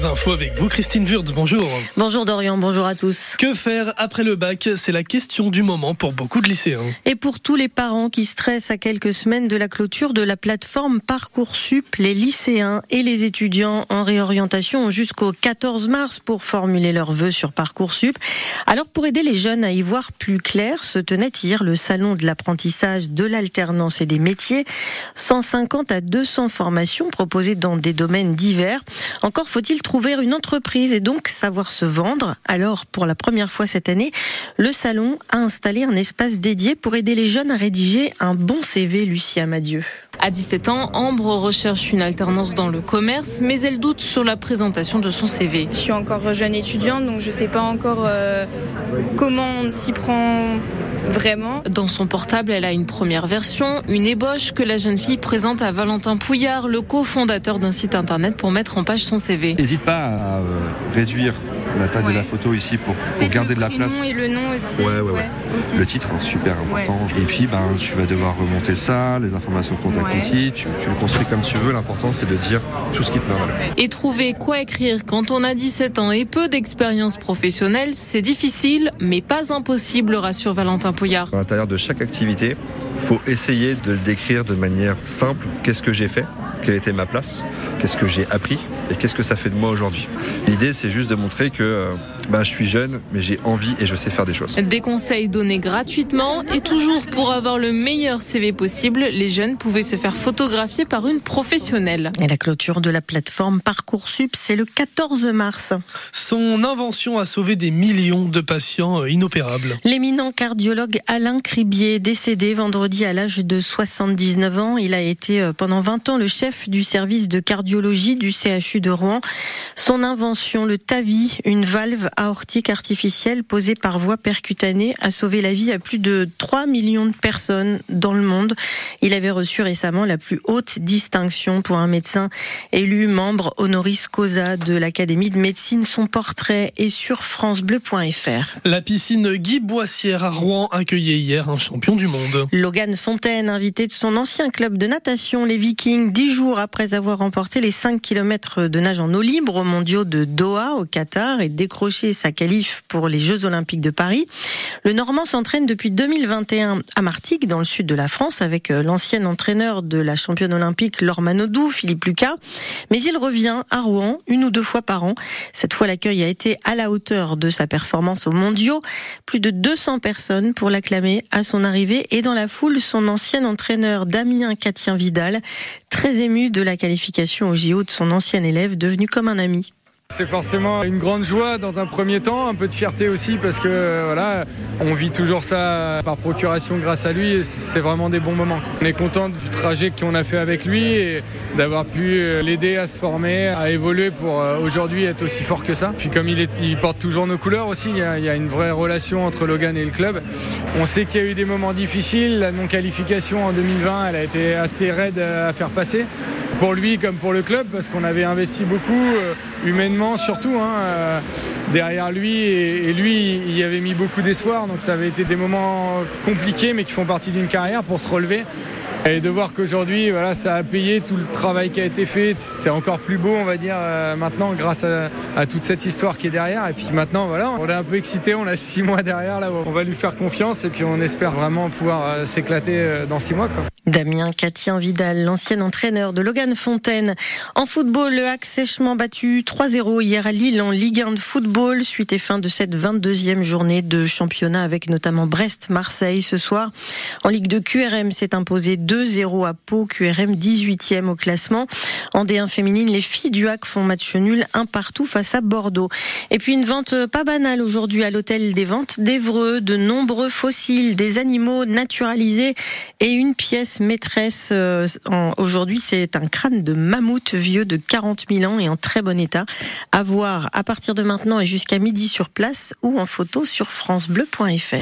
les infos avec vous, Christine Wurtz. Bonjour. Bonjour Dorian, bonjour à tous. Que faire après le bac? C'est la question du moment pour beaucoup de lycéens. Et pour tous les parents qui stressent à quelques semaines de la clôture de la plateforme Parcoursup, les lycéens et les étudiants en réorientation ont jusqu'au 14 mars pour formuler leurs vœux sur Parcoursup. Alors pour aider les jeunes à y voir plus clair, se tenait hier le salon de l'apprentissage, de l'alternance et des métiers. 150 à 200 formations proposées dans des domaines divers. Encore faut-il trouver une entreprise et donc savoir se vendre. Alors, pour la première fois cette année, le salon a installé un espace dédié pour aider les jeunes à rédiger un bon CV, Lucie Amadieu. À 17 ans, Ambre recherche une alternance dans le commerce, mais elle doute sur la présentation de son CV. Je suis encore jeune étudiante, donc je ne sais pas encore euh, comment on s'y prend vraiment. Dans son portable, elle a une première version, une ébauche que la jeune fille présente à Valentin Pouillard, le cofondateur d'un site internet pour mettre en page son CV. N'hésite pas à euh, réduire la taille de la photo ici pour, pour garder de la place. et le nom aussi. Ouais, ouais, ouais. Le titre, hein, super important. Et puis, ben, tu vas devoir remonter ça, les informations de contact ici. Tu, tu, le construis comme tu veux. L'important, c'est de dire tout ce qui te met Et trouver quoi écrire quand on a 17 ans et peu d'expérience professionnelle, c'est difficile, mais pas impossible, rassure Valentin Pouillard. À l'intérieur de chaque activité, il faut essayer de le décrire de manière simple. Qu'est-ce que j'ai fait? Quelle était ma place Qu'est-ce que j'ai appris Et qu'est-ce que ça fait de moi aujourd'hui L'idée, c'est juste de montrer que bah, je suis jeune, mais j'ai envie et je sais faire des choses. Des conseils donnés gratuitement et toujours pour avoir le meilleur CV possible, les jeunes pouvaient se faire photographier par une professionnelle. Et la clôture de la plateforme Parcoursup, c'est le 14 mars. Son invention a sauvé des millions de patients euh, inopérables. L'éminent cardiologue Alain Cribier, décédé vendredi à l'âge de 79 ans, il a été euh, pendant 20 ans le chef du service de cardiologie du CHU de Rouen. Son invention, le TAVI, une valve aortique artificielle posée par voie percutanée, a sauvé la vie à plus de 3 millions de personnes dans le monde. Il avait reçu récemment la plus haute distinction pour un médecin élu membre honoris causa de l'Académie de médecine. Son portrait est sur francebleu.fr. La piscine Guy Boissière à Rouen accueillait hier un champion du monde. Logan Fontaine, invité de son ancien club de natation, les Vikings, dix jours après avoir remporté les 5 km de nage en eau libre aux mondiaux de Doha au Qatar et décroché sa qualif pour les Jeux Olympiques de Paris. Le Normand s'entraîne depuis 2021 à Martigues, dans le sud de la France, avec l'ancien entraîneur de la championne olympique Laure Manodou, Philippe Lucas. Mais il revient à Rouen une ou deux fois par an. Cette fois, l'accueil a été à la hauteur de sa performance aux mondiaux. Plus de 200 personnes pour l'acclamer à son arrivée et dans la foule, son ancien entraîneur Damien Catien Vidal, très ému de la qualification au JO de son ancien élève, devenu comme un ami. C'est forcément une grande joie dans un premier temps, un peu de fierté aussi parce que voilà, on vit toujours ça par procuration grâce à lui et c'est vraiment des bons moments. On est content du trajet qu'on a fait avec lui et d'avoir pu l'aider à se former, à évoluer pour aujourd'hui être aussi fort que ça. Puis comme il porte toujours nos couleurs aussi, il y, a, il y, a, une vraie relation entre Logan et le club. On sait qu'il y a eu des moments difficiles, la non-qualification en 2020 elle a été assez raide à faire passer pour lui comme pour le club parce qu'on avait investi beaucoup humainement surtout hein, euh, derrière lui. Et, lui il y avait mis beaucoup d'espoir. Donc ça avait été des moments compliqués mais qui font partie d'une carrière pour se relever. Et de voir qu'aujourd'hui voilà ça a payé tout le travail qui a été fait. C'est encore plus beau on va dire euh, maintenant grâce à, à, toute cette histoire qui est derrière. Et puis maintenant voilà on est un peu excité. On a six mois derrière là on va lui faire confiance. Et puis on espère vraiment pouvoir euh, s'éclater euh, dans six mois quoi. Damien Catien Vidal, l'ancien entraîneur de Logan Fontaine. En football, le Hack sèchement battu 3-0 hier à Lille en Ligue 1 de football, suite et fin de cette 22e journée de championnat avec notamment Brest-Marseille ce soir. En Ligue de QRM s'est imposé 2-0 à Pau, QRM 18e au classement. En D1 féminine, les filles du Hack font match nul un partout face à Bordeaux. Et puis une vente pas banale aujourd'hui à l'hôtel des ventes d'Evreux, de nombreux fossiles, des animaux naturalisés et une pièce maîtresse euh, aujourd'hui, c'est un crâne de mammouth vieux de 40 000 ans et en très bon état. À voir à partir de maintenant et jusqu'à midi sur place ou en photo sur francebleu.fr.